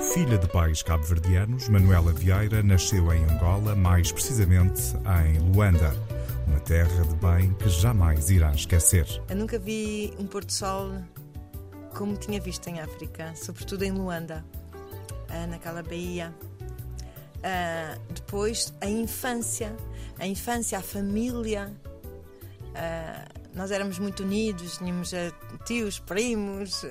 Filha de pais cabo-verdianos, Manuela Vieira nasceu em Angola, mais precisamente em Luanda, uma terra de bem que jamais irá esquecer. Eu nunca vi um pôr do sol como tinha visto em África, sobretudo em Luanda, ah, naquela baía. Ah, depois, a infância, a infância, a família. Ah, nós éramos muito unidos, tínhamos tios, primos.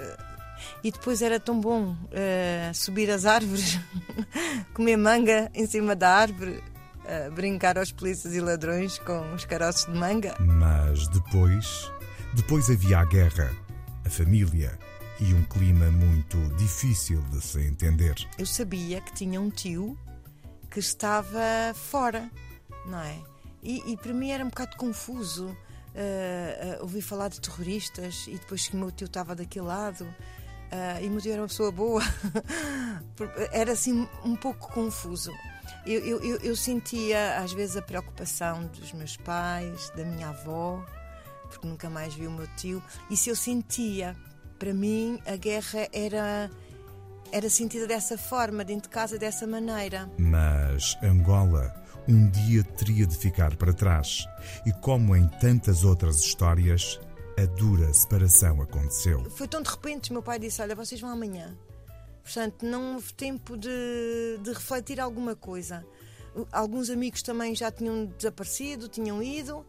E depois era tão bom uh, subir as árvores, comer manga em cima da árvore, uh, brincar aos polícias e ladrões com os caroços de manga. Mas depois, depois havia a guerra, a família e um clima muito difícil de se entender. Eu sabia que tinha um tio que estava fora, não é? E, e para mim era um bocado confuso. Uh, uh, ouvi falar de terroristas e depois que o meu tio estava daquele lado Uh, e Museu era uma pessoa boa. era assim um pouco confuso. Eu, eu, eu, sentia às vezes a preocupação dos meus pais, da minha avó, porque nunca mais vi o meu tio. Se eu sentia, para mim, a guerra era. Era sentida dessa forma, dentro de casa, dessa maneira. Mas Angola um dia teria de ficar para trás. E como em tantas outras histórias, a dura separação aconteceu. Foi tão de repente, meu pai disse: Olha, vocês vão amanhã. Portanto, não houve tempo de, de refletir alguma coisa. Alguns amigos também já tinham desaparecido, tinham ido.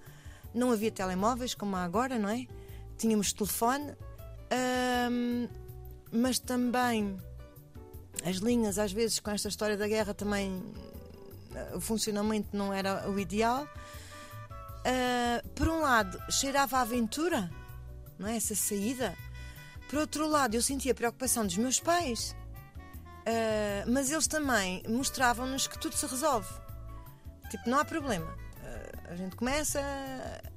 Não havia telemóveis como há agora, não é? Tínhamos telefone. mas também as linhas, às vezes, com esta história da guerra, também o funcionamento não era o ideal. Uh, por um lado, cheirava a aventura, não é? Essa saída. Por outro lado, eu sentia a preocupação dos meus pais, uh, mas eles também mostravam-nos que tudo se resolve. Tipo, não há problema. Uh, a gente começa.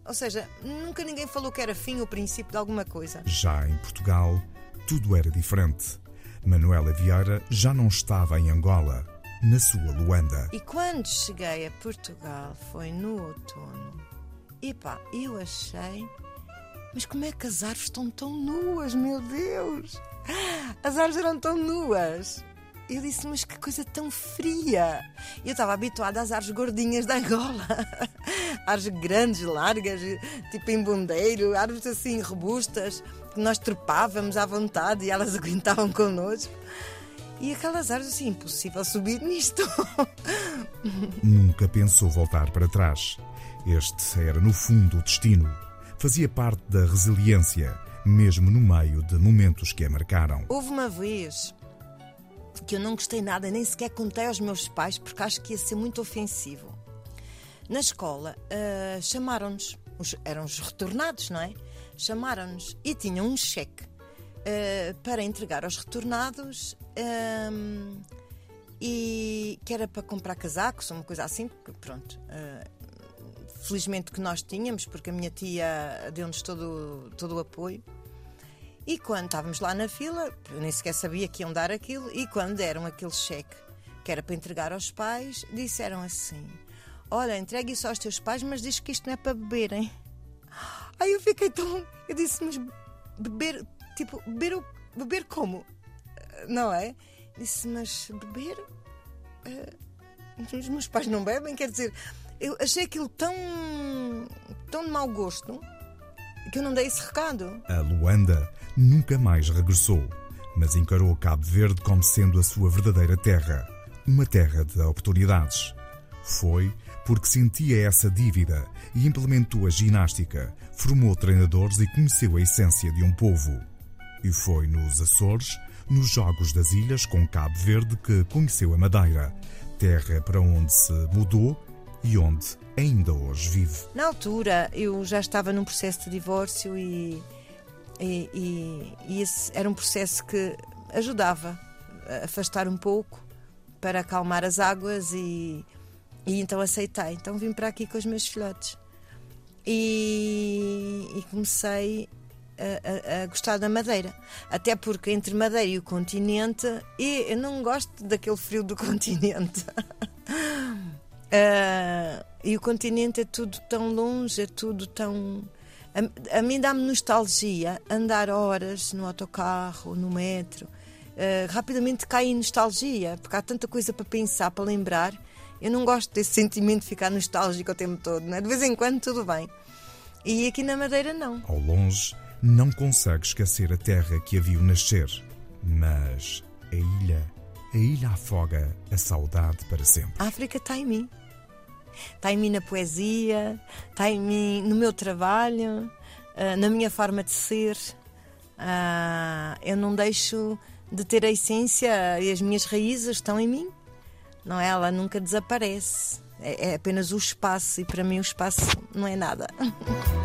Ou seja, nunca ninguém falou que era fim ou princípio de alguma coisa. Já em Portugal, tudo era diferente. Manuela Vieira já não estava em Angola, na sua Luanda. E quando cheguei a Portugal, foi no outono e pá, eu achei. Mas como é que as árvores estão tão nuas, meu Deus? As árvores eram tão nuas. Eu disse, mas que coisa tão fria. Eu estava habituada às árvores gordinhas da Angola. árvores grandes, largas, tipo em bondeiro, árvores assim robustas, que nós trepávamos à vontade e elas aguentavam connosco. E aquelas árvores assim, impossível subir nisto. Nunca pensou voltar para trás. Este era, no fundo, o destino. Fazia parte da resiliência, mesmo no meio de momentos que a marcaram. Houve uma vez que eu não gostei nada, nem sequer contei aos meus pais, porque acho que ia ser muito ofensivo. Na escola, uh, chamaram-nos, eram os retornados, não é? Chamaram-nos e tinham um cheque uh, para entregar aos retornados. Uh, e que era para comprar casacos uma coisa assim, porque pronto, uh, felizmente que nós tínhamos, porque a minha tia deu-nos todo, todo o apoio. E quando estávamos lá na fila, eu nem sequer sabia que iam dar aquilo, e quando deram aquele cheque que era para entregar aos pais, disseram assim: Olha, entregue isso aos teus pais, mas diz que isto não é para beberem. Aí eu fiquei tão. Eu disse: Mas beber, tipo, beber, beber como? Não é? Disse: Mas beber? Uh, os meus pais não bebem, quer dizer, eu achei aquilo tão. tão de mau gosto que eu não dei esse recado. A Luanda nunca mais regressou, mas encarou Cabo Verde como sendo a sua verdadeira terra, uma terra de oportunidades. Foi porque sentia essa dívida e implementou a ginástica, formou treinadores e conheceu a essência de um povo. E foi nos Açores, nos Jogos das Ilhas com Cabo Verde, que conheceu a Madeira, terra para onde se mudou e onde ainda hoje vive. Na altura, eu já estava num processo de divórcio e, e, e, e esse era um processo que ajudava a afastar um pouco para acalmar as águas e, e então aceitei. Então vim para aqui com os meus filhotes e, e comecei a, a, a, gostar da Madeira. Até porque entre Madeira e o continente, e eu não gosto daquele frio do continente. Uh, e o continente é tudo tão longe, é tudo tão. A, a mim dá-me nostalgia andar horas no autocarro, no metro. uh, rapidamente cai em nostalgia, porque há tanta coisa para pensar, para lembrar. Eu não gosto desse sentimento de ficar nostálgico o tempo todo, né? de vez em quando tudo bem. E aqui na Madeira não. Ao longe, não consegue esquecer a terra que a viu nascer, mas a ilha, a ilha afoga a saudade para sempre. A África está em mim. Está em mim na poesia, está em mim no meu trabalho, ah, na minha forma de ser. Ah, eu não deixo de ter a essência e as minhas raízes estão em mim. Não é? Ela nunca desaparece. É, é apenas o espaço e para mim o espaço não é nada.